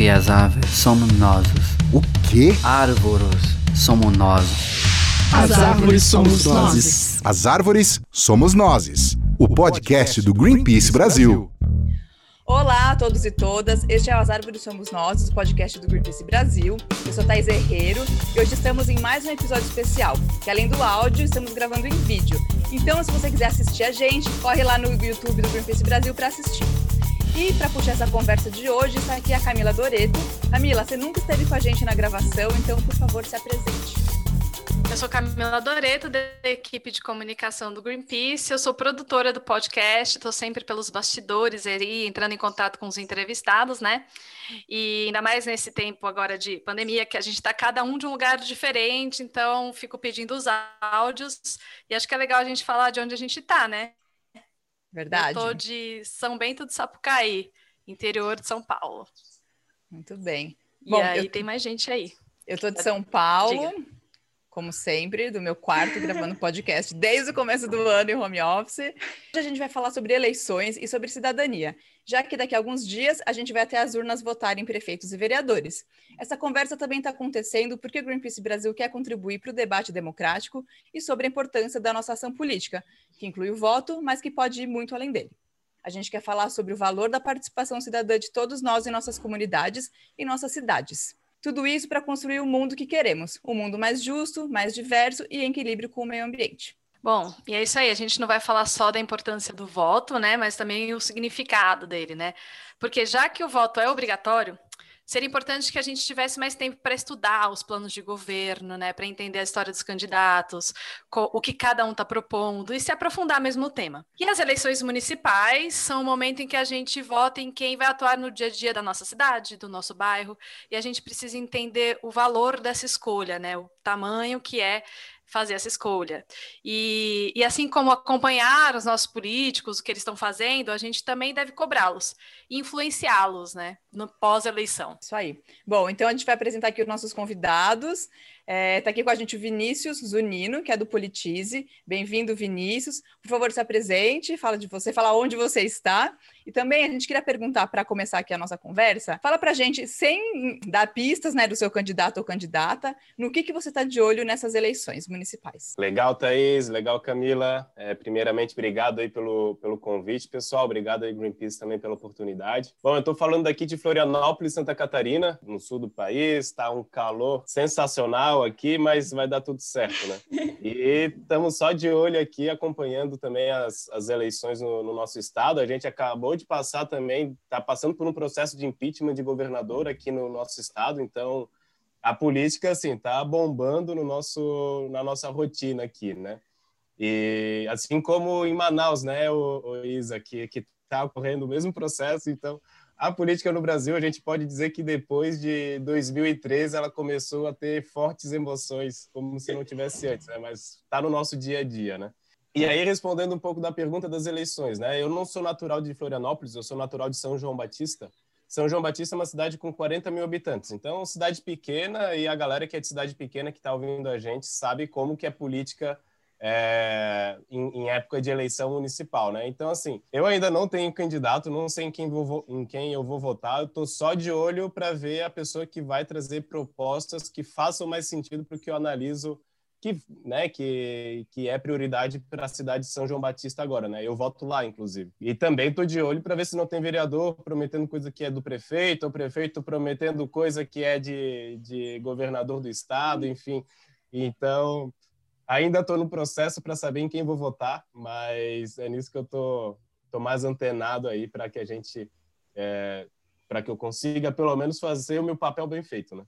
E as árvores somos nós. O quê? Árvores somos nós. As árvores somos nós. As árvores somos nós. O podcast do Greenpeace Brasil. Olá a todos e todas, este é o As Árvores Somos Nós, o podcast do Greenpeace Brasil. Eu sou Thais Herreiro e hoje estamos em mais um episódio especial, que além do áudio, estamos gravando em vídeo. Então, se você quiser assistir a gente, corre lá no YouTube do Greenpeace Brasil para assistir. E para puxar essa conversa de hoje, está aqui a Camila Doreto. Camila, você nunca esteve com a gente na gravação, então, por favor, se apresente. Eu sou Camila Doreto, da equipe de comunicação do Greenpeace. Eu sou produtora do podcast, estou sempre pelos bastidores aí, entrando em contato com os entrevistados, né? E ainda mais nesse tempo agora de pandemia, que a gente está cada um de um lugar diferente, então fico pedindo os áudios. E acho que é legal a gente falar de onde a gente está, né? Verdade. Eu estou de São Bento do Sapucaí, interior de São Paulo. Muito bem. E Bom, aí eu... tem mais gente aí. Eu estou de São Paulo. Diga como sempre, do meu quarto, gravando podcast desde o começo do ano em home office. Hoje a gente vai falar sobre eleições e sobre cidadania, já que daqui a alguns dias a gente vai até as urnas votar em prefeitos e vereadores. Essa conversa também está acontecendo porque o Greenpeace Brasil quer contribuir para o debate democrático e sobre a importância da nossa ação política, que inclui o voto, mas que pode ir muito além dele. A gente quer falar sobre o valor da participação cidadã de todos nós em nossas comunidades e nossas cidades. Tudo isso para construir o mundo que queremos, um mundo mais justo, mais diverso e em equilíbrio com o meio ambiente. Bom, e é isso aí. A gente não vai falar só da importância do voto, né? Mas também o significado dele, né? Porque já que o voto é obrigatório, seria importante que a gente tivesse mais tempo para estudar os planos de governo, né, para entender a história dos candidatos, o que cada um está propondo e se aprofundar mesmo no tema. E as eleições municipais são o momento em que a gente vota em quem vai atuar no dia a dia da nossa cidade, do nosso bairro, e a gente precisa entender o valor dessa escolha, né, o tamanho que é fazer essa escolha. E, e assim como acompanhar os nossos políticos, o que eles estão fazendo, a gente também deve cobrá-los influenciá-los, né, no pós-eleição. Isso aí. Bom, então a gente vai apresentar aqui os nossos convidados. Está é, tá aqui com a gente o Vinícius Zunino, que é do Politize. Bem-vindo, Vinícius. Por favor, se apresente, fala de você, fala onde você está. E também a gente queria perguntar, para começar aqui a nossa conversa, fala para a gente, sem dar pistas né, do seu candidato ou candidata, no que, que você está de olho nessas eleições municipais. Legal, Thaís. Legal, Camila. É, primeiramente, obrigado aí pelo, pelo convite, pessoal. Obrigado aí, Greenpeace, também pela oportunidade. Bom, eu estou falando aqui de Florianópolis, Santa Catarina, no sul do país. Está um calor sensacional aqui, mas vai dar tudo certo, né? E estamos só de olho aqui acompanhando também as, as eleições no, no, nosso estado. A gente acabou de passar também, está passando por um processo de impeachment de governador aqui no nosso estado, então a política assim está bombando no nosso na nossa rotina aqui, né? E assim como em Manaus, né, o, o Isa, que que está ocorrendo o mesmo processo, então a política no Brasil, a gente pode dizer que depois de 2013 ela começou a ter fortes emoções, como se não tivesse antes, né? mas está no nosso dia a dia, né? E aí, respondendo um pouco da pergunta das eleições, né? Eu não sou natural de Florianópolis, eu sou natural de São João Batista. São João Batista é uma cidade com 40 mil habitantes, então cidade pequena e a galera que é de cidade pequena que está ouvindo a gente sabe como que é política é, em, em, época de eleição municipal, né? Então, assim, eu ainda não tenho candidato, não sei em quem, vou, em quem eu vou votar, eu estou só de olho para ver a pessoa que vai trazer propostas que façam mais sentido para o que eu analiso que, né, que, que é prioridade para a cidade de São João Batista agora, né? Eu voto lá, inclusive. E também estou de olho para ver se não tem vereador prometendo coisa que é do prefeito, ou prefeito prometendo coisa que é de, de governador do estado, enfim. Então, Ainda estou no processo para saber em quem vou votar, mas é nisso que eu tô, tô mais antenado aí para que a gente, é, para que eu consiga pelo menos fazer o meu papel bem feito, né?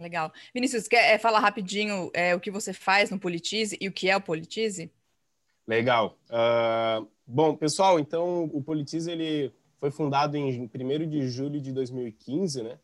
Legal. Vinícius, quer é, falar rapidinho é, o que você faz no Politize e o que é o Politize? Legal. Uh, bom, pessoal, então o Politize ele foi fundado em 1 de julho de 2015, né?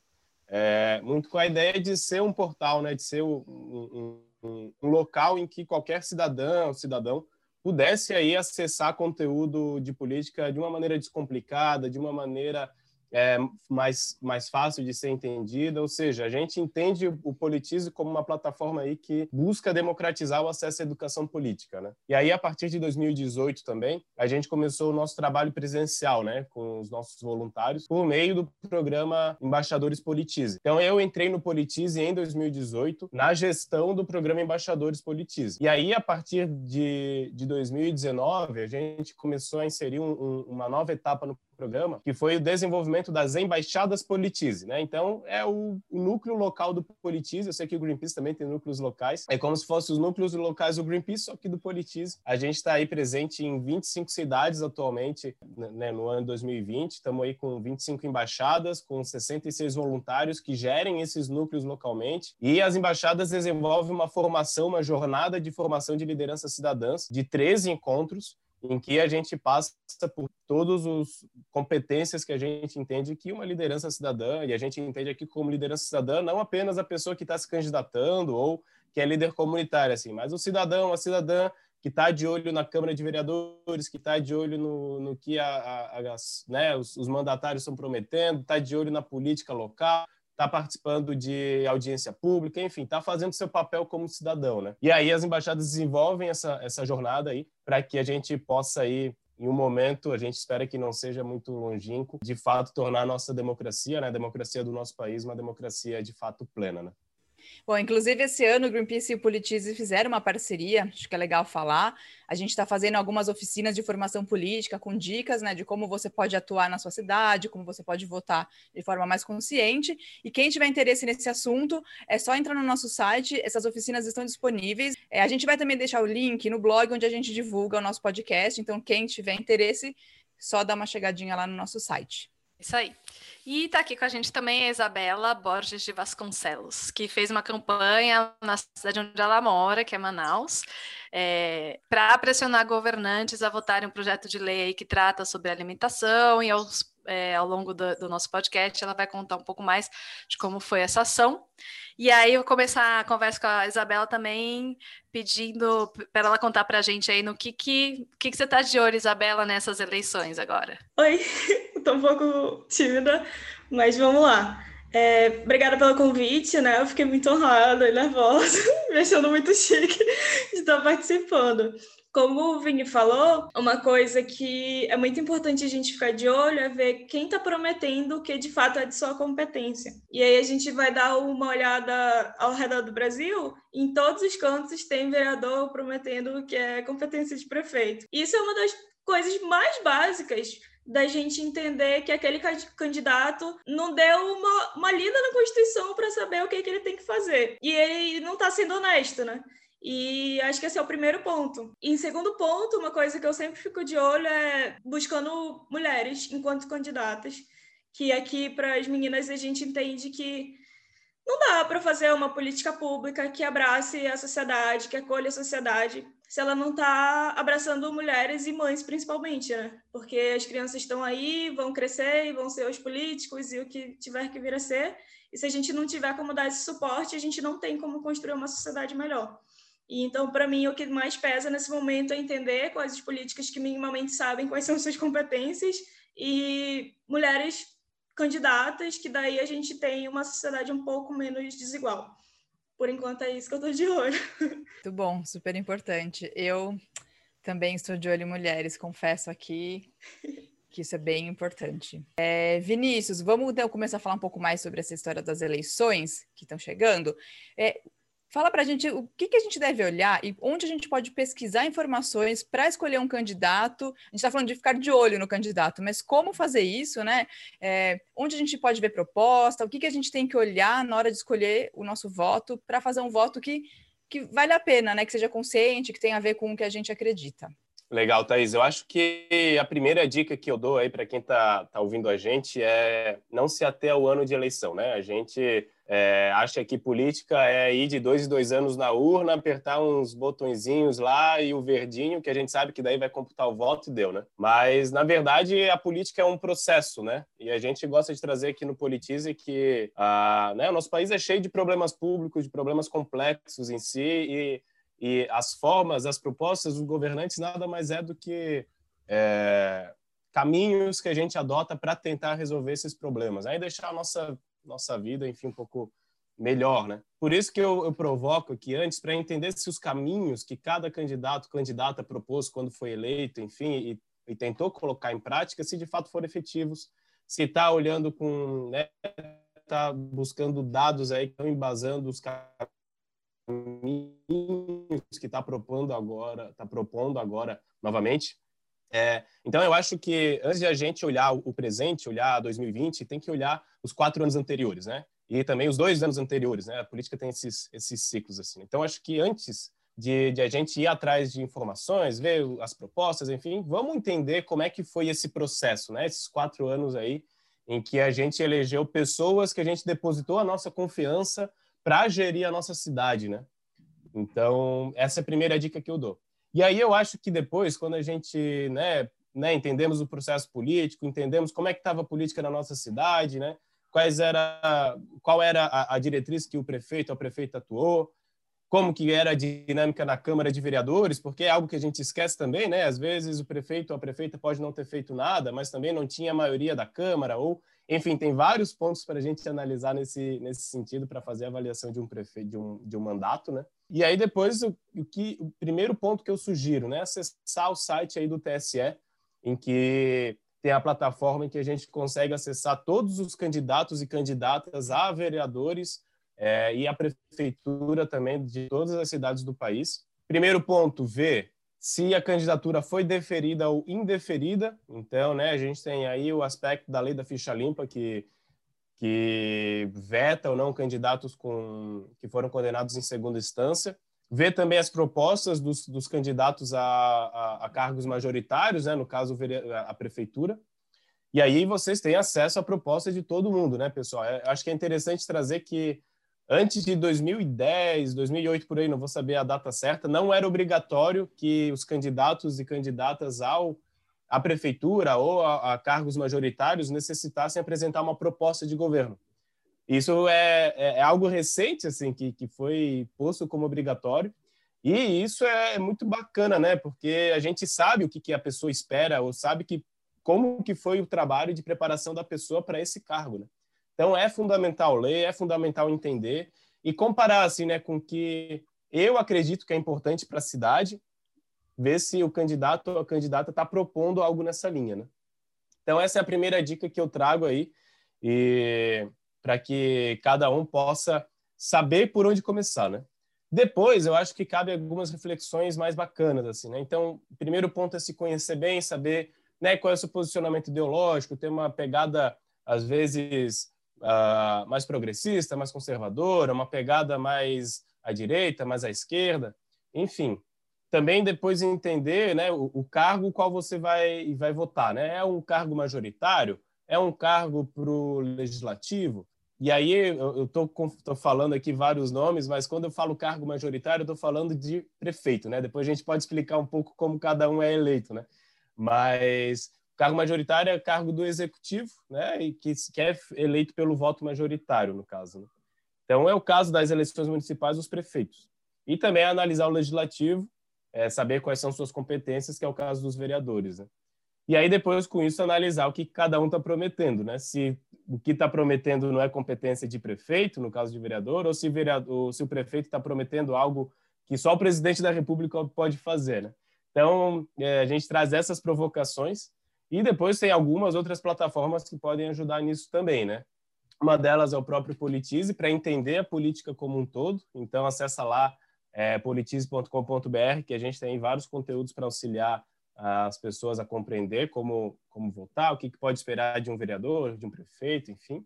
É, muito com a ideia de ser um portal, né? De ser um, um um, local em que qualquer cidadã ou cidadão pudesse aí acessar conteúdo de política de uma maneira descomplicada, de uma maneira é, mais, mais fácil de ser entendida, ou seja, a gente entende o Politize como uma plataforma aí que busca democratizar o acesso à educação política, né? E aí, a partir de 2018 também, a gente começou o nosso trabalho presencial, né, com os nossos voluntários, por meio do programa Embaixadores Politize. Então, eu entrei no Politize em 2018, na gestão do programa Embaixadores Politize. E aí, a partir de, de 2019, a gente começou a inserir um, um, uma nova etapa no programa, que foi o desenvolvimento das embaixadas Politize, né? Então, é o, núcleo local do Politize. Eu sei que o Greenpeace também tem núcleos locais. É como se fossem os núcleos locais do Greenpeace, só que do Politize. A gente está aí presente em 25 cidades atualmente, né, no ano 2020. Estamos aí com 25 embaixadas, com 66 voluntários que gerem esses núcleos localmente. E as embaixadas desenvolvem uma formação, uma jornada de formação de liderança cidadãs de 13 encontros em que a gente passa por todas as competências que a gente entende que uma liderança cidadã, e a gente entende aqui como liderança cidadã não apenas a pessoa que está se candidatando ou que é líder comunitário, assim, mas o cidadão, a cidadã que está de olho na Câmara de Vereadores, que está de olho no, no que a, a, a, né, os, os mandatários estão prometendo, está de olho na política local, está participando de audiência pública, enfim, está fazendo seu papel como cidadão, né? E aí as embaixadas desenvolvem essa, essa jornada aí para que a gente possa ir em um momento, a gente espera que não seja muito longínquo, de fato tornar a nossa democracia, né, a democracia do nosso país, uma democracia de fato plena, né? Bom, inclusive esse ano o Greenpeace e o Politize fizeram uma parceria, acho que é legal falar. A gente está fazendo algumas oficinas de formação política com dicas né, de como você pode atuar na sua cidade, como você pode votar de forma mais consciente. E quem tiver interesse nesse assunto, é só entrar no nosso site, essas oficinas estão disponíveis. É, a gente vai também deixar o link no blog onde a gente divulga o nosso podcast. Então, quem tiver interesse, só dá uma chegadinha lá no nosso site. Isso aí. E está aqui com a gente também a Isabela Borges de Vasconcelos, que fez uma campanha na cidade onde ela mora, que é Manaus, é, para pressionar governantes a votarem um projeto de lei que trata sobre alimentação e aos, é, ao longo do, do nosso podcast ela vai contar um pouco mais de como foi essa ação. E aí eu vou começar a conversa com a Isabela também, pedindo para ela contar para a gente aí no que que, que, que você está de olho, Isabela, nessas eleições agora. Oi, estou um pouco tímida, mas vamos lá. É, obrigada pelo convite, né? Eu fiquei muito honrada e nervosa, me achando muito chique de estar participando. Como o Vini falou, uma coisa que é muito importante a gente ficar de olho é ver quem está prometendo o que de fato é de sua competência. E aí a gente vai dar uma olhada ao redor do Brasil, em todos os cantos tem vereador prometendo o que é competência de prefeito. Isso é uma das coisas mais básicas da gente entender que aquele candidato não deu uma, uma lida na Constituição para saber o que, que ele tem que fazer. E ele não está sendo honesto, né? E acho que esse é o primeiro ponto. E em segundo ponto, uma coisa que eu sempre fico de olho é buscando mulheres enquanto candidatas, que aqui para as meninas a gente entende que não dá para fazer uma política pública que abrace a sociedade, que acolha a sociedade, se ela não está abraçando mulheres e mães, principalmente, né? Porque as crianças estão aí, vão crescer e vão ser os políticos e o que tiver que vir a ser. E se a gente não tiver como dar esse suporte, a gente não tem como construir uma sociedade melhor. E então, para mim, o que mais pesa nesse momento é entender quais as políticas que minimamente sabem quais são suas competências e mulheres candidatas, que daí a gente tem uma sociedade um pouco menos desigual. Por enquanto é isso que eu estou de olho. Muito bom, super importante. Eu também estou de olho em mulheres, confesso aqui que isso é bem importante. É, Vinícius, vamos então começar a falar um pouco mais sobre essa história das eleições que estão chegando. É, Fala para a gente o que, que, a gente deve olhar e onde a gente pode pesquisar informações para escolher um candidato. A gente está falando de ficar de olho no candidato, mas como fazer isso, né? É, onde a gente pode ver proposta, o que, que a gente tem que olhar na hora de escolher o nosso voto para fazer um voto que, que vale a pena, né? Que seja consciente, que tenha a ver com o que a gente acredita. Legal, Thaís. Eu acho que a primeira dica que eu dou aí para quem está tá ouvindo a gente é não se ater ao ano de eleição, né? A gente é, acha que política é ir de dois em dois anos na urna, apertar uns botõezinhos lá e o verdinho, que a gente sabe que daí vai computar o voto e deu, né? Mas, na verdade, a política é um processo, né? E a gente gosta de trazer aqui no Politize que ah, né, o nosso país é cheio de problemas públicos, de problemas complexos em si, e, e as formas, as propostas dos governantes nada mais é do que é, caminhos que a gente adota para tentar resolver esses problemas, aí deixar a nossa nossa vida, enfim, um pouco melhor, né? Por isso que eu, eu provoco aqui antes para entender se os caminhos que cada candidato, candidata propôs quando foi eleito, enfim, e, e tentou colocar em prática, se de fato foram efetivos, se está olhando com, né, está buscando dados aí que estão embasando os caminhos que está propondo agora, está propondo agora novamente. É, então, eu acho que antes de a gente olhar o presente, olhar 2020, tem que olhar os quatro anos anteriores, né? E também os dois anos anteriores, né? A política tem esses, esses ciclos, assim. Então, acho que antes de, de, a gente ir atrás de informações, ver as propostas, enfim, vamos entender como é que foi esse processo, né? Esses quatro anos aí em que a gente elegeu pessoas que a gente depositou a nossa confiança para gerir a nossa cidade, né? Então, essa é a primeira dica que eu dou. E aí eu acho que depois, quando a gente né, né, entendemos o processo político, entendemos como é que estava a política na nossa cidade, né, quais era, qual era a, a diretriz que o prefeito, a prefeita atuou, como que era a dinâmica na Câmara de Vereadores, porque é algo que a gente esquece também, né? Às vezes o prefeito ou a prefeita pode não ter feito nada, mas também não tinha a maioria da Câmara, ou, enfim, tem vários pontos para a gente analisar nesse, nesse sentido para fazer a avaliação de um prefeito, de um, de um mandato, né? E aí depois, o, o, que, o primeiro ponto que eu sugiro, né? Acessar o site aí do TSE, em que tem a plataforma em que a gente consegue acessar todos os candidatos e candidatas a vereadores é, e a prefeitura também de todas as cidades do país. Primeiro ponto, ver se a candidatura foi deferida ou indeferida. Então, né, a gente tem aí o aspecto da lei da ficha limpa que que veta ou não candidatos com que foram condenados em segunda instância. Ver também as propostas dos, dos candidatos a, a, a, cargos majoritários, né, no caso a prefeitura. E aí vocês têm acesso à proposta de todo mundo, né, pessoal? Eu é, acho que é interessante trazer que antes de 2010, 2008 por aí, não vou saber a data certa, não era obrigatório que os candidatos e candidatas ao a prefeitura ou a, a, cargos majoritários necessitassem apresentar uma proposta de governo. Isso é, é, é, algo recente, assim, que, que foi posto como obrigatório, e isso é muito bacana, né? Porque a gente sabe o que, que a pessoa espera, ou sabe que como que foi o trabalho de preparação da pessoa para esse cargo, né? Então é fundamental ler, é fundamental entender e comparar assim, né, com que eu acredito que é importante para a cidade, ver se o candidato ou a candidata está propondo algo nessa linha, né? Então essa é a primeira dica que eu trago aí e para que cada um possa saber por onde começar, né? Depois, eu acho que cabe algumas reflexões mais bacanas, assim, né? Então, o primeiro ponto é se conhecer bem, saber né, qual é o seu posicionamento ideológico, ter uma pegada, às vezes, uh, mais progressista, mais conservadora, uma pegada mais à direita, mais à esquerda, enfim. Também depois entender né, o, o cargo qual você vai, vai votar. Né? É um cargo majoritário? É um cargo para o legislativo? E aí eu estou falando aqui vários nomes, mas quando eu falo cargo majoritário, eu estou falando de prefeito, né? Depois a gente pode explicar um pouco como cada um é eleito, né? Mas cargo majoritário é cargo do executivo, né? E que, que é eleito pelo voto majoritário, no caso. Né? Então, é o caso das eleições municipais dos prefeitos. E também é analisar o legislativo, é, saber quais são suas competências, que é o caso dos vereadores. Né? E aí, depois, com isso, analisar o que cada um está prometendo, né? Se o que está prometendo não é competência de prefeito, no caso de vereador, ou se, vereador, se o prefeito está prometendo algo que só o presidente da República pode fazer, né? Então, é, a gente traz essas provocações e depois tem algumas outras plataformas que podem ajudar nisso também, né? Uma delas é o próprio Politize, para entender a política como um todo. Então, acessa lá é, politize.com.br, que a gente tem vários conteúdos para auxiliar as pessoas a compreender como, como votar, o que, que pode esperar de um vereador, de um prefeito, enfim.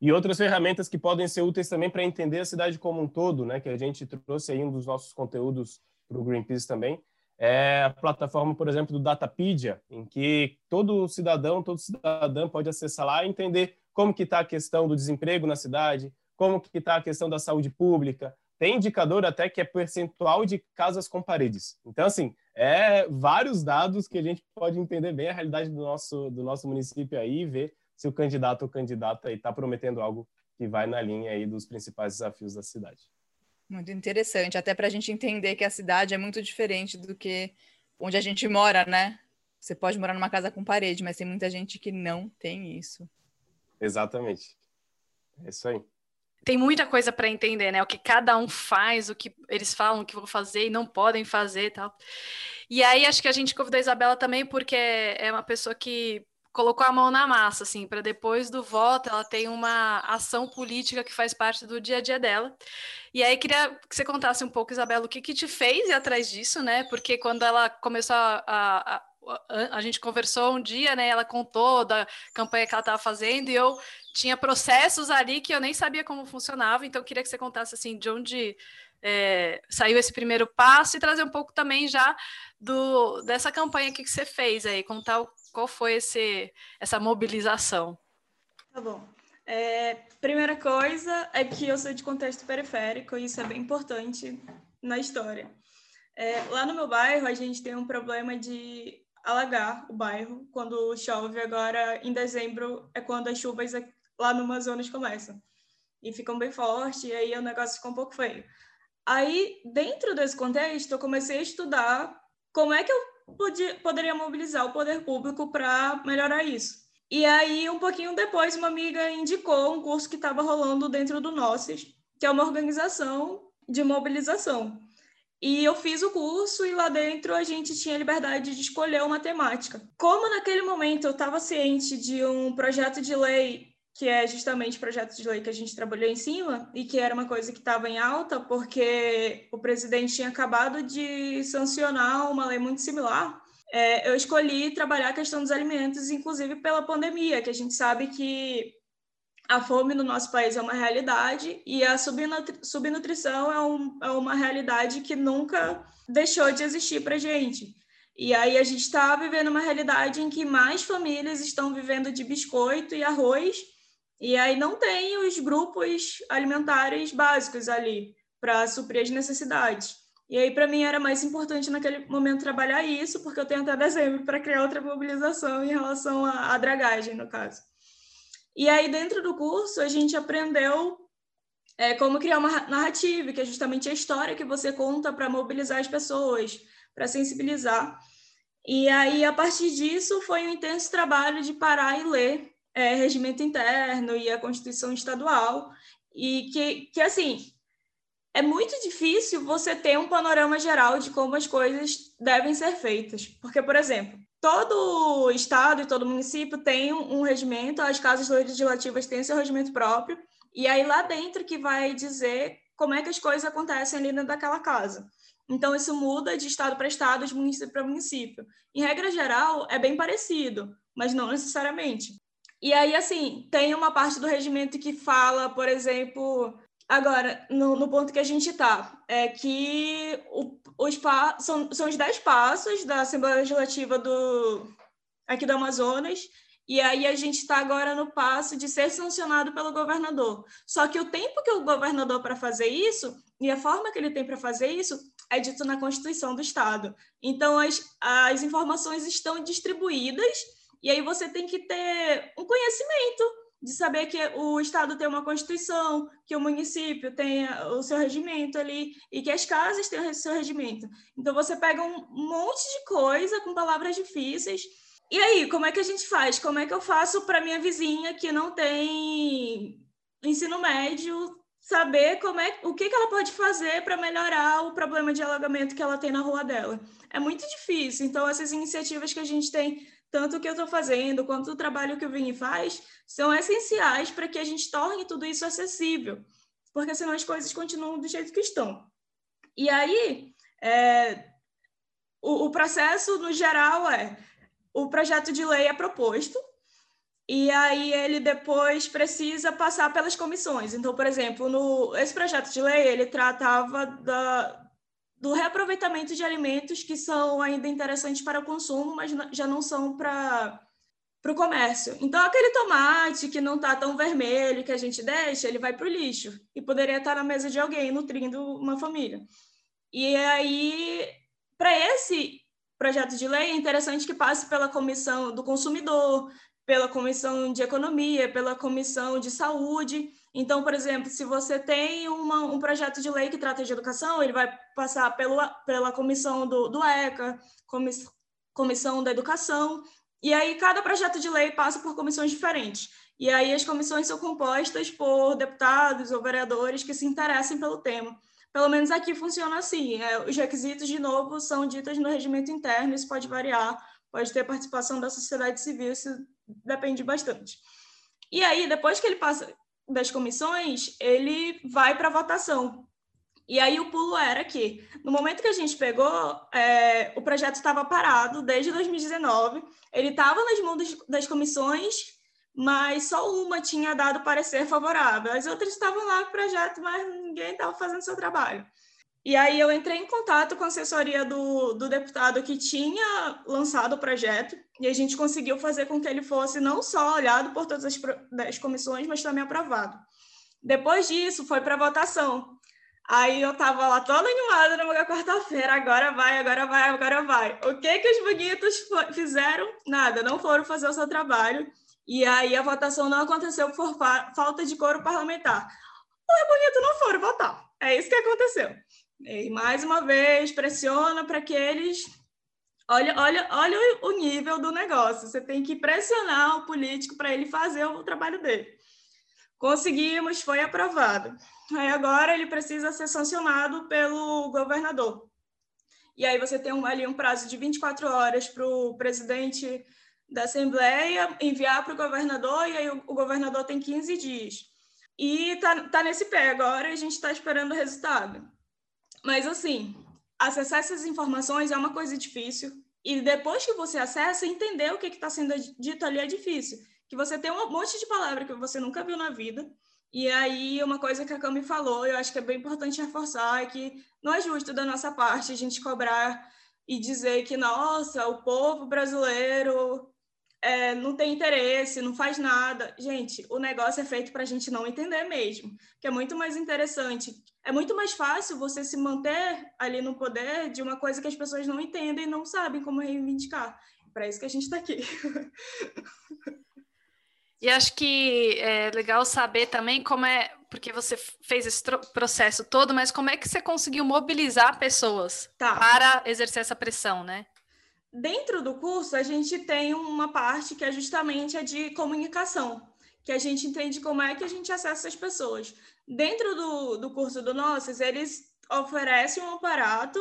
E outras ferramentas que podem ser úteis também para entender a cidade como um todo, né? Que a gente trouxe aí um dos nossos conteúdos para o Greenpeace também, é a plataforma, por exemplo, do Datapedia, em que todo cidadão, todo cidadã pode acessar lá e entender como que está a questão do desemprego na cidade, como que está a questão da saúde pública. Tem indicador até que é percentual de casas com paredes. Então, assim, é vários dados que a gente pode entender bem a realidade do nosso, do nosso município aí e ver se o candidato ou candidata está prometendo algo que vai na linha aí dos principais desafios da cidade. Muito interessante, até para a gente entender que a cidade é muito diferente do que onde a gente mora, né? Você pode morar numa casa com parede, mas tem muita gente que não tem isso. Exatamente. É isso aí. Tem muita coisa para entender, né? O que cada um faz, o que eles falam que vão fazer e não podem fazer e tal. E aí acho que a gente convidou a Isabela também porque é uma pessoa que colocou a mão na massa, assim, para depois do voto ela tem uma ação política que faz parte do dia a dia dela. E aí queria que você contasse um pouco, Isabela, o que, que te fez ir atrás disso, né? Porque quando ela começou a, a, a, a gente conversou um dia, né? Ela contou da campanha que ela estava fazendo e eu tinha processos ali que eu nem sabia como funcionava, então queria que você contasse assim de onde é, saiu esse primeiro passo e trazer um pouco também já do, dessa campanha que você fez aí, contar o qual foi esse, essa mobilização? Tá bom. É, primeira coisa é que eu sou de contexto periférico e isso é bem importante na história. É, lá no meu bairro, a gente tem um problema de alagar o bairro quando chove. Agora, em dezembro, é quando as chuvas lá no Amazonas começam. E ficam bem fortes, e aí o negócio fica um pouco feio. Aí, dentro desse contexto, eu comecei a estudar como é que eu podia, poderia mobilizar o poder público para melhorar isso. E aí, um pouquinho depois, uma amiga indicou um curso que estava rolando dentro do Nossos, que é uma organização de mobilização. E eu fiz o curso e lá dentro a gente tinha liberdade de escolher uma temática. Como naquele momento eu estava ciente de um projeto de lei que é justamente o projeto de lei que a gente trabalhou em cima e que era uma coisa que estava em alta porque o presidente tinha acabado de sancionar uma lei muito similar. É, eu escolhi trabalhar a questão dos alimentos, inclusive pela pandemia, que a gente sabe que a fome no nosso país é uma realidade e a subnutrição é, um, é uma realidade que nunca deixou de existir para gente. E aí a gente está vivendo uma realidade em que mais famílias estão vivendo de biscoito e arroz e aí não tem os grupos alimentares básicos ali para suprir as necessidades. E aí, para mim, era mais importante naquele momento trabalhar isso, porque eu tenho até dezembro para criar outra mobilização em relação à, à dragagem, no caso. E aí, dentro do curso, a gente aprendeu é, como criar uma narrativa, que é justamente a história que você conta para mobilizar as pessoas, para sensibilizar. E aí, a partir disso, foi um intenso trabalho de parar e ler é, regimento interno e a Constituição Estadual, e que, que, assim, é muito difícil você ter um panorama geral de como as coisas devem ser feitas. Porque, por exemplo, todo estado e todo município tem um, regimento, as casas legislativas têm seu regimento próprio, e aí lá dentro que vai dizer como é que as coisas acontecem ali dentro daquela casa. Então, isso muda de estado para estado, de município para município. Em regra geral, é bem parecido, mas não necessariamente. E aí, assim, tem uma parte do regimento que fala, por exemplo, agora, no, no ponto que a gente está, é que o, os são, são os dez passos da Assembleia Legislativa do, aqui do Amazonas, e aí a gente está agora no passo de ser sancionado pelo governador. Só que o tempo que o governador para fazer isso e a forma que ele tem para fazer isso é dito na Constituição do Estado. Então as, as informações estão distribuídas e aí você tem que ter um conhecimento de saber que o Estado tem uma Constituição, que o município tem o seu regimento ali e que as casas têm o seu regimento. Então você pega um monte de coisa com palavras difíceis. E aí, como é que a gente faz? Como é que eu faço para minha vizinha que não tem ensino médio saber como é o que, que ela pode fazer para melhorar o problema de alagamento que ela tem na rua dela? É muito difícil. Então essas iniciativas que a gente tem tanto o que eu estou fazendo quanto o trabalho que o Vini faz, são essenciais para que a gente torne tudo isso acessível, porque senão as coisas continuam do jeito que estão. E aí, é, o, o processo, no geral, é o projeto de lei é proposto, e aí ele depois precisa passar pelas comissões. Então, por exemplo, no, esse projeto de lei, ele tratava da, do reaproveitamento de alimentos que são ainda interessantes para o consumo, mas já não são para para o comércio. Então, aquele tomate que não está tão vermelho que a gente deixa, ele vai para o lixo e poderia estar na mesa de alguém nutrindo uma família. E aí, para esse projeto de lei, é interessante que passe pela comissão do consumidor, pela comissão de economia, pela comissão de saúde. Então, por exemplo, se você tem uma, um projeto de lei que trata de educação, ele vai passar pelo, pela comissão do, do ECA, comissão da educação, e aí cada projeto de lei passa por comissões diferentes. E aí as comissões são compostas por deputados ou vereadores que se interessem pelo tema. Pelo menos aqui funciona assim. É, os requisitos, de novo, são ditos no regimento interno, isso pode variar, pode ter participação da sociedade civil, isso depende bastante. E aí, depois que ele passa das comissões, ele vai para votação. E aí o pulo era que, no momento que a gente pegou, é, o projeto estava parado desde 2019, ele estava nas mãos das comissões, mas só uma tinha dado parecer favorável. As outras estavam lá com o projeto, mas ninguém estava fazendo seu trabalho. E aí eu entrei em contato com a assessoria do, do deputado que tinha lançado o projeto, e a gente conseguiu fazer com que ele fosse não só olhado por todas as, as comissões, mas também aprovado. Depois disso, foi para votação. Aí eu tava lá toda animada numa quarta-feira, agora vai, agora vai, agora vai. O que que os bonitos fizeram? Nada, não foram fazer o seu trabalho. E aí a votação não aconteceu por fa falta de coro parlamentar. Os bonitos não foram votar. É isso que aconteceu. E mais uma vez pressiona para que eles Olha, olha, olha o nível do negócio. Você tem que pressionar o político para ele fazer o trabalho dele. Conseguimos, foi aprovado. Aí agora ele precisa ser sancionado pelo governador. E aí você tem um, ali um prazo de 24 horas para o presidente da Assembleia enviar para o governador, e aí o, o, governador tem 15 dias. E está tá nesse pé agora, a gente está esperando o resultado. Mas, assim, acessar essas informações é uma coisa difícil, e depois que você acessa, entender o que está sendo dito ali é difícil que você tem um monte de palavra que você nunca viu na vida. E aí, uma coisa que a Cami falou, eu acho que é bem importante reforçar, é que não é justo da nossa parte a gente cobrar e dizer que, nossa, o povo brasileiro é, não tem interesse, não faz nada. Gente, o negócio é feito para a gente não entender mesmo, que é muito mais interessante. É muito mais fácil você se manter ali no poder de uma coisa que as pessoas não entendem e não sabem como reivindicar. Para isso que a gente está aqui. E acho que é legal saber também como é, porque você fez esse processo todo, mas como é que você conseguiu mobilizar pessoas tá. para exercer essa pressão, né? Dentro do curso, a gente tem uma parte que é justamente a de comunicação, que a gente entende como é que a gente acessa as pessoas. Dentro do, do curso do Nossos, eles oferecem um aparato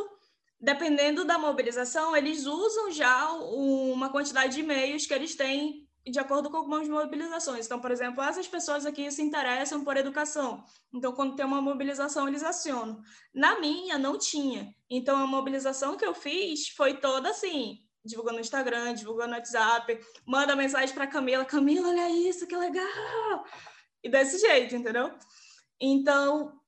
dependendo da mobilização, eles usam já uma quantidade de e-mails que eles têm de acordo com algumas mobilizações. Então, por exemplo, essas pessoas aqui se interessam por educação. Então, quando tem uma mobilização, eles acionam. Na minha, não tinha. Então, a mobilização que eu fiz foi toda assim, divulgando no Instagram, divulgando no WhatsApp, manda mensagem para Camila, Camila, olha isso, que legal! E desse jeito, entendeu? Então,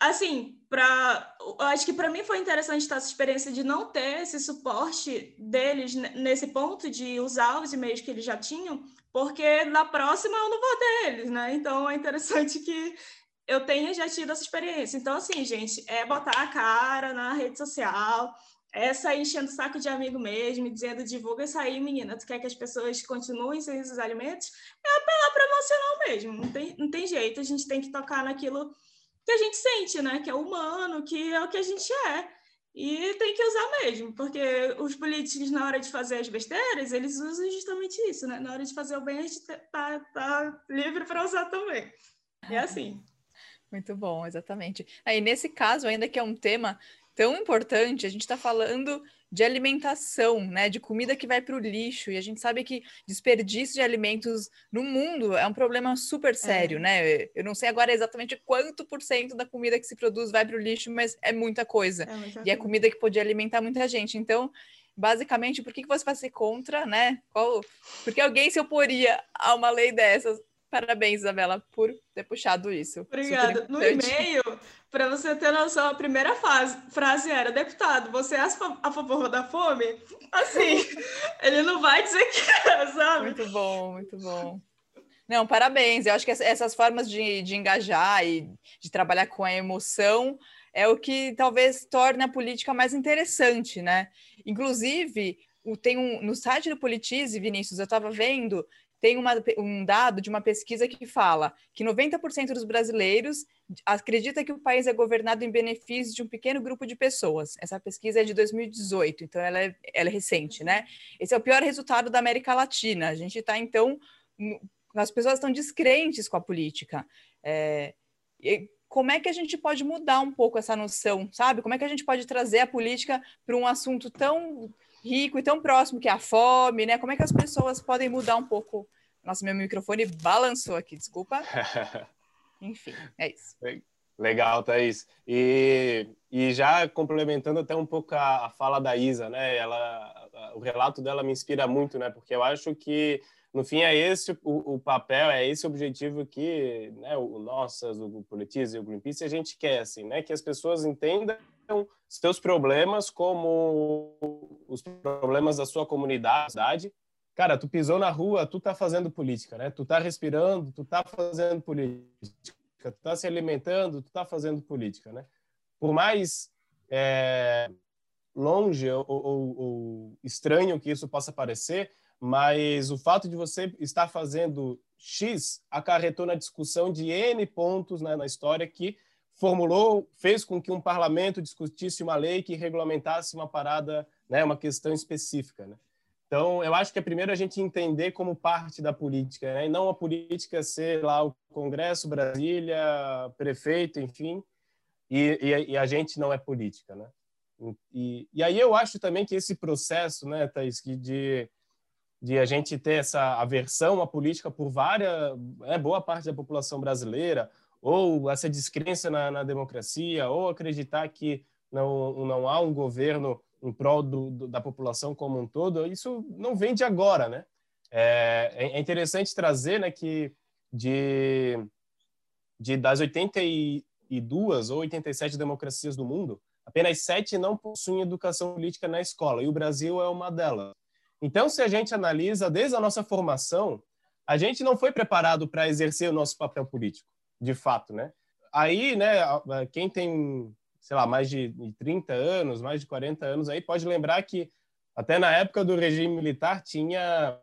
assim, para acho que para mim foi interessante essa experiência de não ter esse suporte deles nesse ponto de usar os e-mails que eles já tinham, porque na próxima eu não vou ter eles, né? Então é interessante que eu tenha já tido essa experiência. Então, assim, gente, é botar a cara na rede social, é sair enchendo o saco de amigo mesmo, dizendo divulga isso aí, menina. Tu quer que as pessoas continuem sem esses alimentos? É apelar para emocional mesmo, não tem, não tem jeito, a gente tem que tocar naquilo que a gente sente, né? Que é humano, que é o que a gente é. E tem que usar mesmo, porque os políticos, na hora de fazer as besteiras, eles usam justamente isso, né? Na hora de fazer o bem, a gente tá, tá livre para usar também. É assim. Muito bom, exatamente. Aí, nesse caso, ainda que é um tema tão importante, a gente está falando de alimentação, né, de comida que vai para o lixo, e a gente sabe que desperdício de alimentos no mundo é um problema super sério, é. né? Eu não sei agora exatamente quanto por cento da comida que se produz vai para o lixo, mas é muita coisa. É muita e é comida que podia alimentar muita gente. Então, basicamente, por que, que você vai ser contra, né? Qual... Porque alguém se oporia a uma lei dessas? Parabéns, Isabela, por ter puxado isso. Obrigada. No e-mail, para você ter noção, a primeira fase, frase era: deputado, você é a favor da fome? Assim, ele não vai dizer que é, sabe? Muito bom, muito bom. Não, parabéns. Eu acho que essas formas de, de engajar e de trabalhar com a emoção é o que talvez torne a política mais interessante, né? Inclusive, tem um, no site do Politize, Vinícius, eu estava vendo tem uma, um dado de uma pesquisa que fala que 90% dos brasileiros acredita que o país é governado em benefício de um pequeno grupo de pessoas. Essa pesquisa é de 2018, então ela é, ela é recente, né? Esse é o pior resultado da América Latina. A gente está, então, as pessoas estão descrentes com a política. É, como é que a gente pode mudar um pouco essa noção, sabe? Como é que a gente pode trazer a política para um assunto tão rico e tão próximo que é a fome, né? Como é que as pessoas podem mudar um pouco? Nossa, meu microfone balançou aqui, desculpa. Enfim, é isso. Legal, Thaís. E, e já complementando até um pouco a, a fala da Isa, né? Ela, o relato dela me inspira muito, né? Porque eu acho que no fim é esse o, o, papel, é esse o objetivo que né, o Nossas, o Politize e o Greenpeace a gente quer, assim, né, que as pessoas entendam seus problemas como os problemas da sua comunidade. Cara, tu pisou na rua, tu tá fazendo política, né? Tu tá respirando, tu tá fazendo política. Tu tá se alimentando, tu tá fazendo política, né? Por mais é, longe ou, ou, ou estranho que isso possa parecer, mas o fato de você estar fazendo X acarretou na discussão de N pontos né, na história que formulou, fez com que um parlamento discutisse uma lei que regulamentasse uma parada, né, uma questão específica. Né? Então, eu acho que é primeiro a gente entender como parte da política, né? e não a política ser lá o Congresso, Brasília, prefeito, enfim, e, e, e a gente não é política. Né? E, e, aí eu acho também que esse processo, né, Thaís, de de a gente ter essa aversão à política por várias, né, boa parte da população brasileira, ou essa descrença na, na, democracia, ou acreditar que não, não há um governo em prol do, do, da população como um todo, isso não vem de agora, né? É, é, é interessante trazer né, que de, de das 82 ou 87 democracias do mundo, apenas sete não possuem educação política na escola, e o Brasil é uma delas. Então, se a gente analisa desde a nossa formação, a gente não foi preparado para exercer o nosso papel político, de fato, né? Aí, né, quem tem, sei lá, mais de 30 anos, mais de 40 anos aí, pode lembrar que até na época do regime militar tinha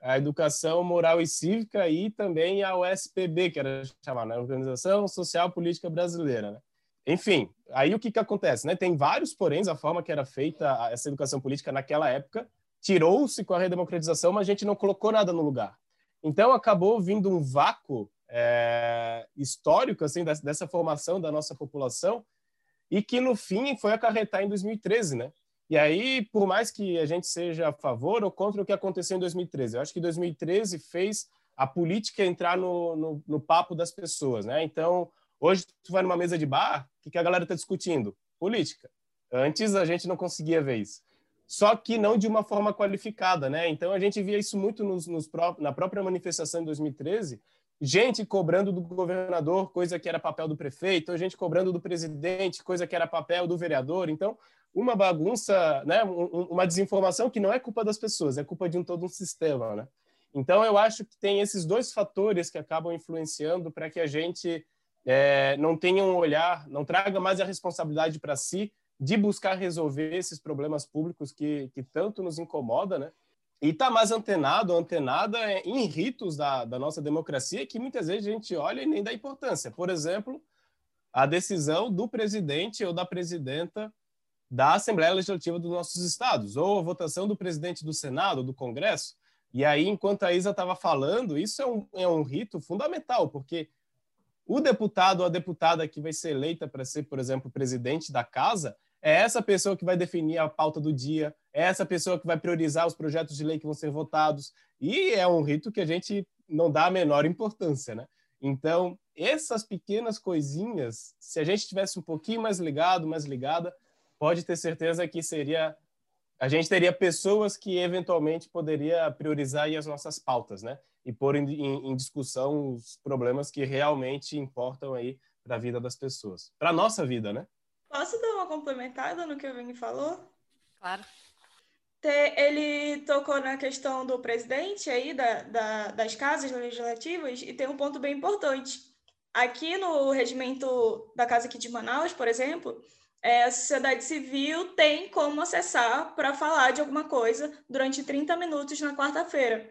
a educação moral e cívica e também a USPB, que era chamada né? Organização Social Política Brasileira, né? Enfim, aí o que, que acontece? Né? Tem vários poréns a forma que era feita essa educação política naquela época, tirou-se com a redemocratização, mas a gente não colocou nada no lugar. Então acabou vindo um vácuo é, histórico assim dessa, dessa, formação da nossa população e que no fim foi acarretar em 2013, né? E aí, por mais que a gente seja a favor ou contra o que aconteceu em 2013, eu acho que 2013 fez a política entrar no, no, no papo das pessoas, né? Então, hoje tu vai numa mesa de bar, o que, que a galera está discutindo? Política. Antes a gente não conseguia ver isso só que não de uma forma qualificada, né? Então a gente via isso muito nos, nos pró na própria manifestação em 2013, gente cobrando do governador coisa que era papel do prefeito, gente cobrando do presidente coisa que era papel do vereador. Então uma bagunça, né? Um, uma desinformação que não é culpa das pessoas, é culpa de um todo um sistema, né? Então eu acho que tem esses dois fatores que acabam influenciando para que a gente é, não tenha um olhar, não traga mais a responsabilidade para si de buscar resolver esses problemas públicos que, que tanto nos incomoda, né? E está mais antenado, antenada em ritos da, da nossa democracia que muitas vezes a gente olha e nem dá importância. Por exemplo, a decisão do presidente ou da presidenta da Assembleia Legislativa dos nossos estados, ou a votação do presidente do Senado, do Congresso. E aí, enquanto a Isa estava falando, isso é um, é um rito fundamental, porque o deputado ou a deputada que vai ser eleita para ser, por exemplo, presidente da casa, é essa pessoa que vai definir a pauta do dia, é essa pessoa que vai priorizar os projetos de lei que vão ser votados, e é um rito que a gente não dá a menor importância, né? Então, essas pequenas coisinhas, se a gente tivesse um pouquinho mais ligado, mais ligada, pode ter certeza que seria a gente teria pessoas que eventualmente poderia priorizar as nossas pautas, né? E pôr em, em, em discussão os problemas que realmente importam aí para a vida das pessoas, para nossa vida, né? Posso dar uma complementada no que o Vini falou? Claro. Ele tocou na questão do presidente aí, da, da, das casas legislativas, e tem um ponto bem importante. Aqui no regimento da Casa aqui de Manaus, por exemplo, é, a sociedade civil tem como acessar para falar de alguma coisa durante 30 minutos na quarta-feira.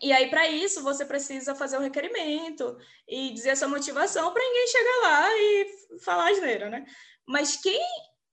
E aí, para isso, você precisa fazer o um requerimento e dizer essa motivação para ninguém chegar lá e falar asneira, né? Mas quem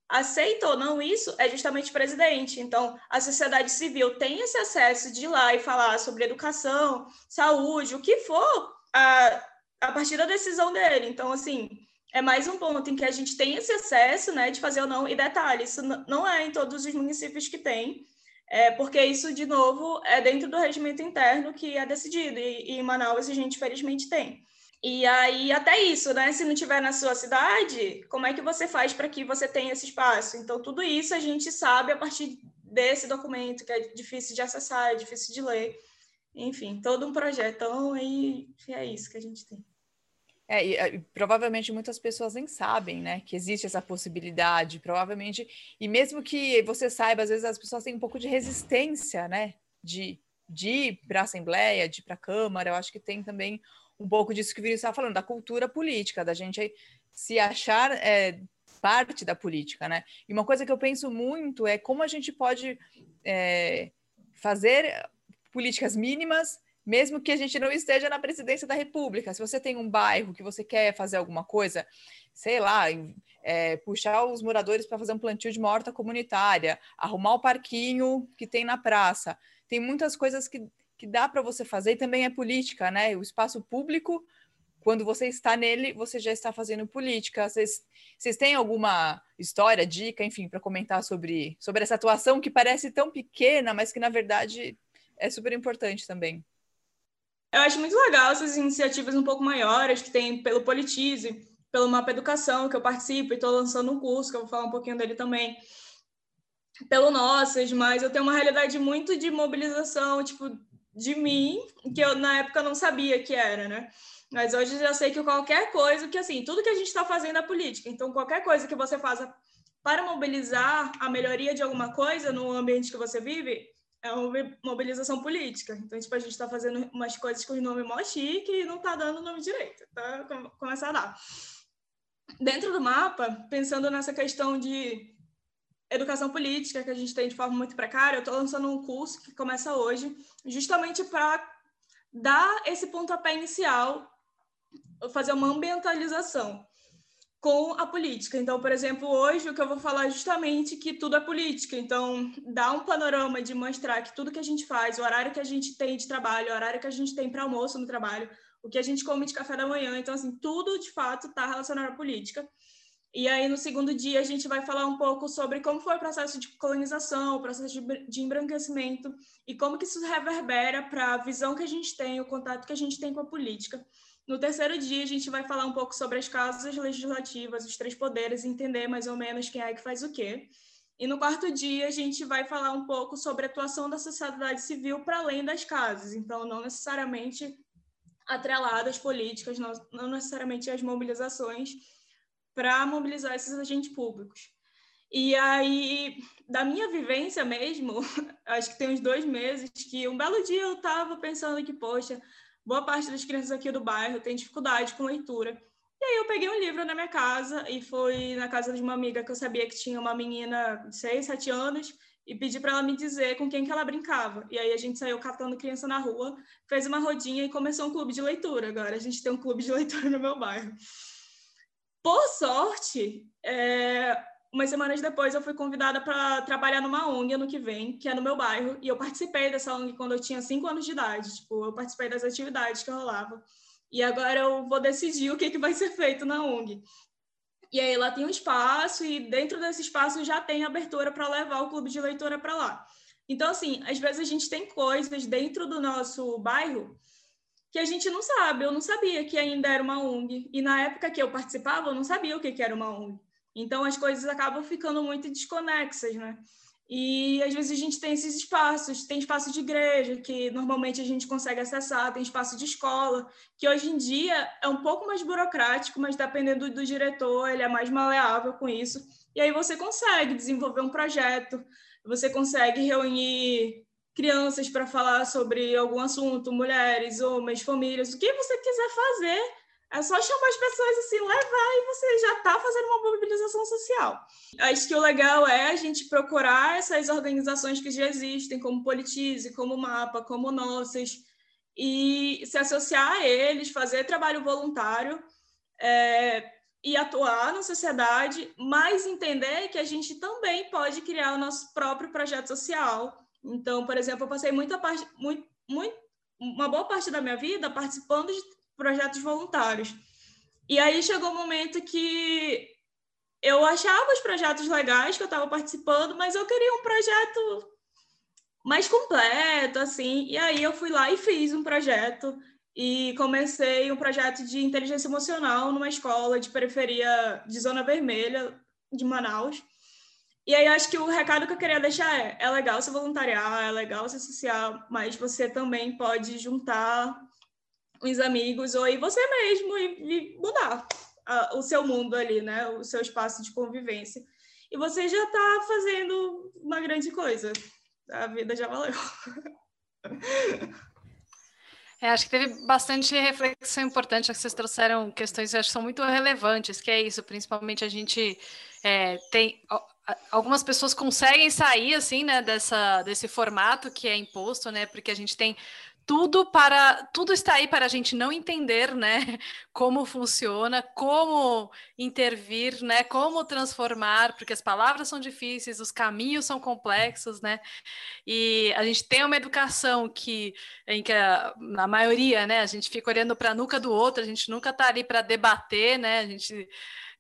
aceita ou não isso é justamente o presidente. Então, a sociedade civil tem esse acesso de ir lá e falar sobre educação, saúde, o que for, a, a partir da decisão dele. Então, assim, é mais um ponto em que a gente tem esse acesso, né, de fazer ou não. E detalhe, isso não é em todos os municípios que tem, é, porque isso, de novo, é dentro do regimento interno que é decidido, e, e em Manaus a gente, felizmente, tem. E aí, até isso, né? Se não tiver na sua cidade, como é que você faz para que você tenha esse espaço? Então, tudo isso a gente sabe a partir desse documento, que é difícil de acessar, é difícil de ler. Enfim, todo um projetão e é isso que a gente tem. É, e, e, provavelmente muitas pessoas nem sabem, né, que existe essa possibilidade, provavelmente, e mesmo que você saiba, às vezes as pessoas têm um pouco de resistência, né, de, de ir para a Assembleia, de ir para a Câmara, eu acho que tem também um pouco disso que o Vinícius estava falando, da cultura política, da gente se achar é, parte da política, né? E uma coisa que eu penso muito é como a gente pode é, fazer políticas mínimas, mesmo que a gente não esteja na presidência da República. Se você tem um bairro que você quer fazer alguma coisa, sei lá, é, puxar os moradores para fazer um plantio de uma horta comunitária, arrumar o parquinho que tem na praça. Tem muitas coisas que que dá para você fazer e também é política, né? O espaço público, quando você está nele, você já está fazendo política. Vocês, vocês têm alguma história, dica, enfim, para comentar sobre, sobre essa atuação que parece tão pequena, mas que na verdade é super importante também? Eu acho muito legal essas iniciativas um pouco maiores que tem pelo Politize, pelo Mapa Educação, que eu participo e estou lançando um curso, que eu vou falar um pouquinho dele também pelo Nossas, mas eu tenho uma realidade muito de mobilização, tipo, de mim, que eu na época não sabia que era, né? Mas hoje já sei que qualquer coisa, que assim, tudo que a gente está fazendo é política. Então, qualquer coisa que você faça para mobilizar a melhoria de alguma coisa no ambiente que você vive, é uma mobilização política. Então, tipo, a gente está fazendo umas coisas com o nome mó chique e não está dando o nome direito. Tá? Começar a dar. Dentro do mapa, pensando nessa questão de educação política que a gente tem de forma muito precária, eu estou lançando um curso que começa hoje, justamente para dar esse pontapé inicial, fazer uma ambientalização com a política. Então, por exemplo, hoje o que eu vou falar é justamente que tudo é política. Então, dá um panorama de mostrar que tudo que a gente faz, o horário que a gente tem de trabalho, o horário que a gente tem para almoço no trabalho, o que a gente come de café da manhã, então assim, tudo de fato está relacionado à política. E aí, no segundo dia, a gente vai falar um pouco sobre como foi o processo de colonização, o processo de embranquecimento e como que isso reverbera para a visão que a gente tem, o contato que a gente tem com a política. No terceiro dia, a gente vai falar um pouco sobre as casas legislativas, os três poderes, entender mais ou menos quem é que faz o quê. E no quarto dia, a gente vai falar um pouco sobre a atuação da sociedade civil para além das casas. Então, não necessariamente atreladas políticas, não, não necessariamente as mobilizações, para mobilizar esses agentes públicos. E aí, da minha vivência mesmo, acho que tem uns dois meses, que um belo dia eu estava pensando que, poxa, boa parte das crianças aqui do bairro tem dificuldade com leitura. E aí eu peguei um livro na minha casa e fui na casa de uma amiga que eu sabia que tinha uma menina de 6, 7 anos e pedi para ela me dizer com quem que ela brincava. E aí a gente saiu catando criança na rua, fez uma rodinha e começou um clube de leitura. Agora a gente tem um clube de leitura no meu bairro. Por sorte, é, umas semanas depois eu fui convidada para trabalhar numa ONG ano que vem, que é no meu bairro, e eu participei dessa ONG quando eu tinha cinco anos de idade. Tipo, eu participei das atividades que rolavam. E agora eu vou decidir o que, que vai ser feito na ONG. E aí lá tem um espaço, e dentro desse espaço já tem abertura para levar o clube de leitura para lá. Então, assim, às vezes a gente tem coisas dentro do nosso bairro que a gente não sabe. Eu não sabia que ainda era uma ONG. E na época que eu participava, eu não sabia o que, que era uma ONG. Então as coisas acabam ficando muito desconexas, né? E às vezes a gente tem esses espaços, tem espaço de igreja, que normalmente a gente consegue acessar, tem espaço de escola, que hoje em dia é um pouco mais burocrático, mas dependendo do diretor, ele é mais maleável com isso. E aí você consegue desenvolver um projeto, você consegue reunir crianças para falar sobre algum assunto, mulheres, homens, famílias, o que você quiser fazer, é só chamar as pessoas assim, levar e você já está fazendo uma mobilização social. Acho que o legal é a gente procurar essas organizações que já existem, como Politize, como Mapa, como Nossas, e se associar a eles, fazer trabalho voluntário é, e atuar na sociedade, mas entender que a gente também pode criar o nosso próprio projeto social. Então, por exemplo, eu passei muita parte, muito, muito, uma boa parte da minha vida participando de projetos voluntários. E aí chegou um momento que eu achava os projetos legais que eu estava participando, mas eu queria um projeto mais completo, assim. E aí eu fui lá e fiz um projeto e comecei um projeto de inteligência emocional numa escola de periferia de Zona Vermelha de Manaus. E aí acho que o recado que eu queria deixar é: é legal se voluntariar, é legal se associar, mas você também pode juntar os amigos ou ir você mesmo e, e mudar o seu mundo ali, né? O seu espaço de convivência. E você já está fazendo uma grande coisa. A vida já valeu. É, acho que teve bastante reflexão importante, que vocês trouxeram questões que acho que são muito relevantes, que é isso, principalmente a gente é, tem algumas pessoas conseguem sair assim, né, dessa, desse formato que é imposto, né, porque a gente tem tudo para tudo está aí para a gente não entender, né, como funciona, como intervir, né, como transformar, porque as palavras são difíceis, os caminhos são complexos, né, e a gente tem uma educação que em que a, a maioria, né, a gente fica olhando para a nuca do outro, a gente nunca está ali para debater, né, a gente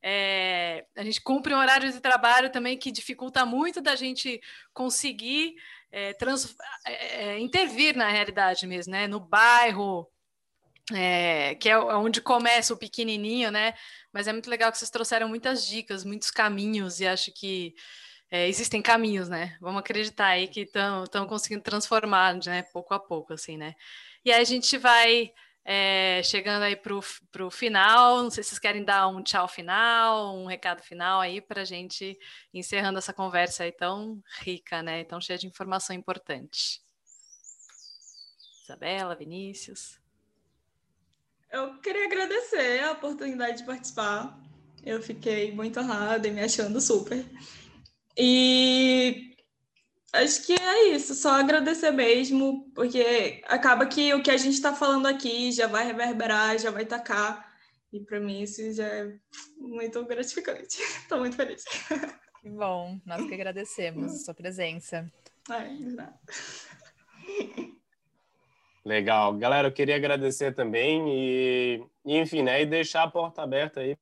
é, a gente cumpre um horário de trabalho também que dificulta muito da gente conseguir é, trans, é, é, intervir na realidade mesmo, né? No bairro, é, que é onde começa o pequenininho, né? Mas é muito legal que vocês trouxeram muitas dicas, muitos caminhos, e acho que é, existem caminhos, né? Vamos acreditar aí que estão conseguindo transformar, né? Pouco a pouco, assim, né? E aí a gente vai é, chegando aí para o final, não sei se vocês querem dar um tchau final, um recado final aí para a gente encerrando essa conversa aí tão rica, né? Tão cheia de informação importante. Isabela, Vinícius. Eu queria agradecer a oportunidade de participar. Eu fiquei muito honrada e me achando super. E Acho que é isso, só agradecer mesmo, porque acaba que o que a gente está falando aqui já vai reverberar, já vai tacar, e para mim isso já é muito gratificante. Estou muito feliz. Que bom, nós que agradecemos a sua presença. É, Legal. Galera, eu queria agradecer também e, enfim, né, e deixar a porta aberta aí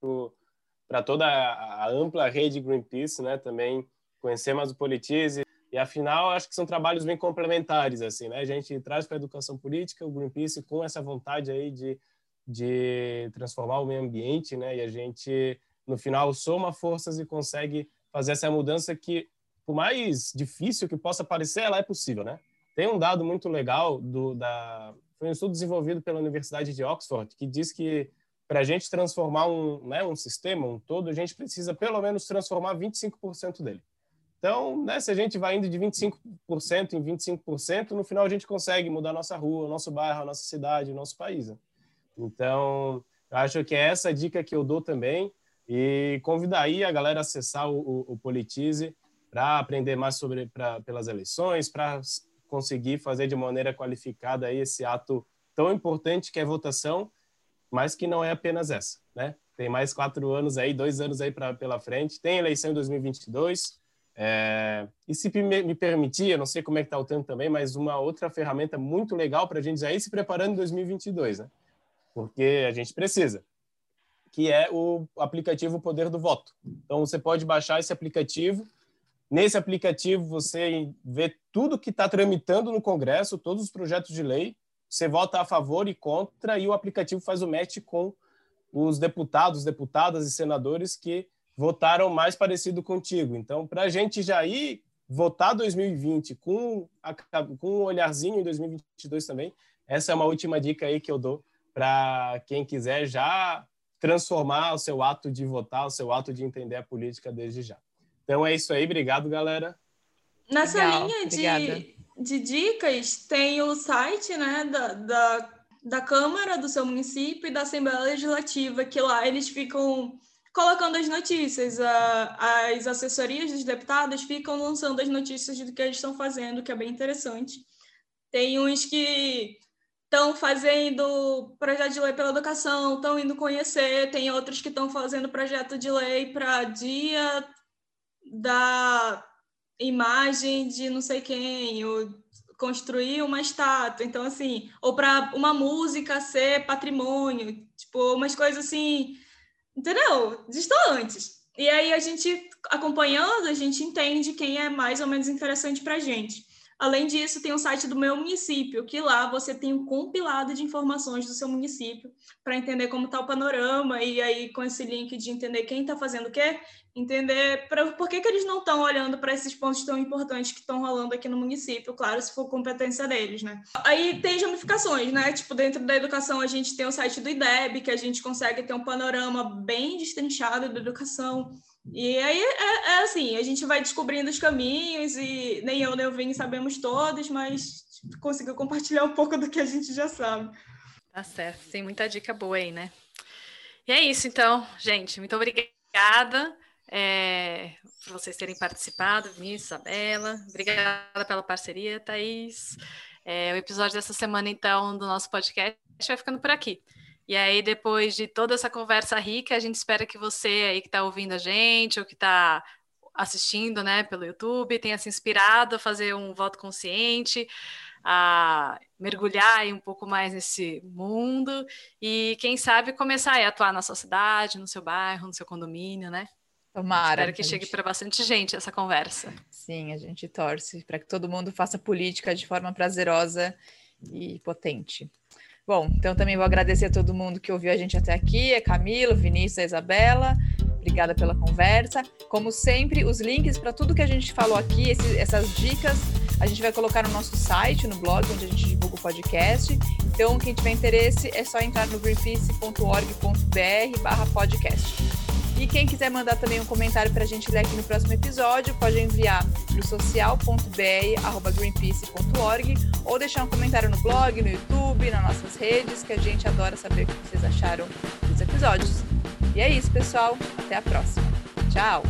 para toda a, a, ampla rede Greenpeace, né, também conhecer mais o Politize, e afinal, acho que são trabalhos bem complementares, assim, né? A gente traz para a educação política o Greenpeace com essa vontade aí de, de transformar o meio ambiente, né? E a gente, no final, soma forças e consegue fazer essa mudança que, por mais difícil que possa parecer, ela é possível, né? Tem um dado muito legal do da foi um estudo desenvolvido pela Universidade de Oxford que diz que para a gente transformar um, né, um sistema, um todo, a gente precisa pelo menos transformar 25% dele. Então, né, se a gente vai indo de 25% em 25%, no final a gente consegue mudar a nossa rua, nosso bairro, a nossa cidade, nosso país. Né? Então, acho que é essa dica que eu dou também e convidar aí a galera a acessar o, o, o Politize para aprender mais sobre pra, pelas eleições, para conseguir fazer de maneira qualificada aí esse ato tão importante que é votação, mas que não é apenas essa, né? Tem mais quatro anos aí, dois anos aí pra, pela frente. Tem eleição em 2022 é, e se me permitir, eu não sei como é que está o tempo também, mas uma outra ferramenta muito legal para a gente já ir se preparando em 2022, né? Porque a gente precisa, que é o aplicativo Poder do Voto. Então, você pode baixar esse aplicativo. Nesse aplicativo, você vê tudo que está tramitando no Congresso, todos os projetos de lei. Você vota a favor e contra, e o aplicativo faz o match com os deputados, deputadas e senadores que votaram mais parecido contigo. Então, para a gente já ir votar 2020 com, a, com um olharzinho em 2022 também, essa é uma última dica aí que eu dou para quem quiser já transformar o seu ato de votar, o seu ato de entender a política desde já. Então é isso aí, obrigado, galera. Nessa Legal, linha de, de dicas, tem o site né, da, da, da Câmara do seu município e da Assembleia Legislativa, que lá eles ficam colocando as notícias. as assessorias dos deputados ficam lançando as notícias do que eles estão fazendo, que é bem interessante. Tem uns que estão fazendo projeto de lei pela educação, estão indo conhecer, tem outros que estão fazendo projeto de lei para dia da imagem de não sei quem, ou construir uma estátua, então assim, ou para uma música ser patrimônio, tipo, umas coisas assim, entendeu? Distantes. E aí a gente acompanhando, a gente entende quem é mais ou menos interessante para a gente. Além disso, tem o site do meu município, que lá você tem um compilado de informações do seu município para entender como está o panorama e aí com esse link de entender quem está fazendo o quê, entender pra, por que, que eles não estão olhando para esses pontos tão importantes que estão rolando aqui no município, claro, se for competência deles, né? Aí tem ramificações, né? Tipo, dentro da educação a gente tem o site do IDEB, que a gente consegue ter um panorama bem destrinchado da educação e aí é, é, assim, a gente vai descobrindo os caminhos e nem eu nem o Vini sabemos todos, mas conseguiu compartilhar um pouco do que a gente já sabe. Tá certo, tem muita dica boa aí, né? E é isso então, gente. Muito obrigada é, por vocês terem participado, Vinícius, Isabela. Obrigada pela parceria, Thaís. É, o episódio dessa semana, então, do nosso podcast vai ficando por aqui. E aí, depois de toda essa conversa rica, a gente espera que você aí que está ouvindo a gente ou que está assistindo né, pelo YouTube tenha se inspirado a fazer um voto consciente, a mergulhar um pouco mais nesse mundo e, quem sabe, começar a atuar na sua cidade, no seu bairro, no seu condomínio, né? Tomara. Espero que chegue gente... para bastante gente essa conversa. Sim, a gente torce para que todo mundo faça política de forma prazerosa e potente. Bom, então também vou agradecer a todo mundo que ouviu a gente até aqui, a Camila, Vinícius, a Isabela. Obrigada pela conversa. Como sempre, os links para tudo que a gente falou aqui, esse, essas dicas, a gente vai colocar no nosso site, no blog, onde a gente divulga o podcast. Então, quem tiver interesse, é só entrar no greenpeace.org.br podcast. E quem quiser mandar também um comentário para a gente ler aqui no próximo episódio, pode enviar para o social.br.greenpeace.org ou deixar um comentário no blog, no YouTube, nas nossas redes, que a gente adora saber o que vocês acharam dos episódios. E é isso, pessoal. Até a próxima. Tchau!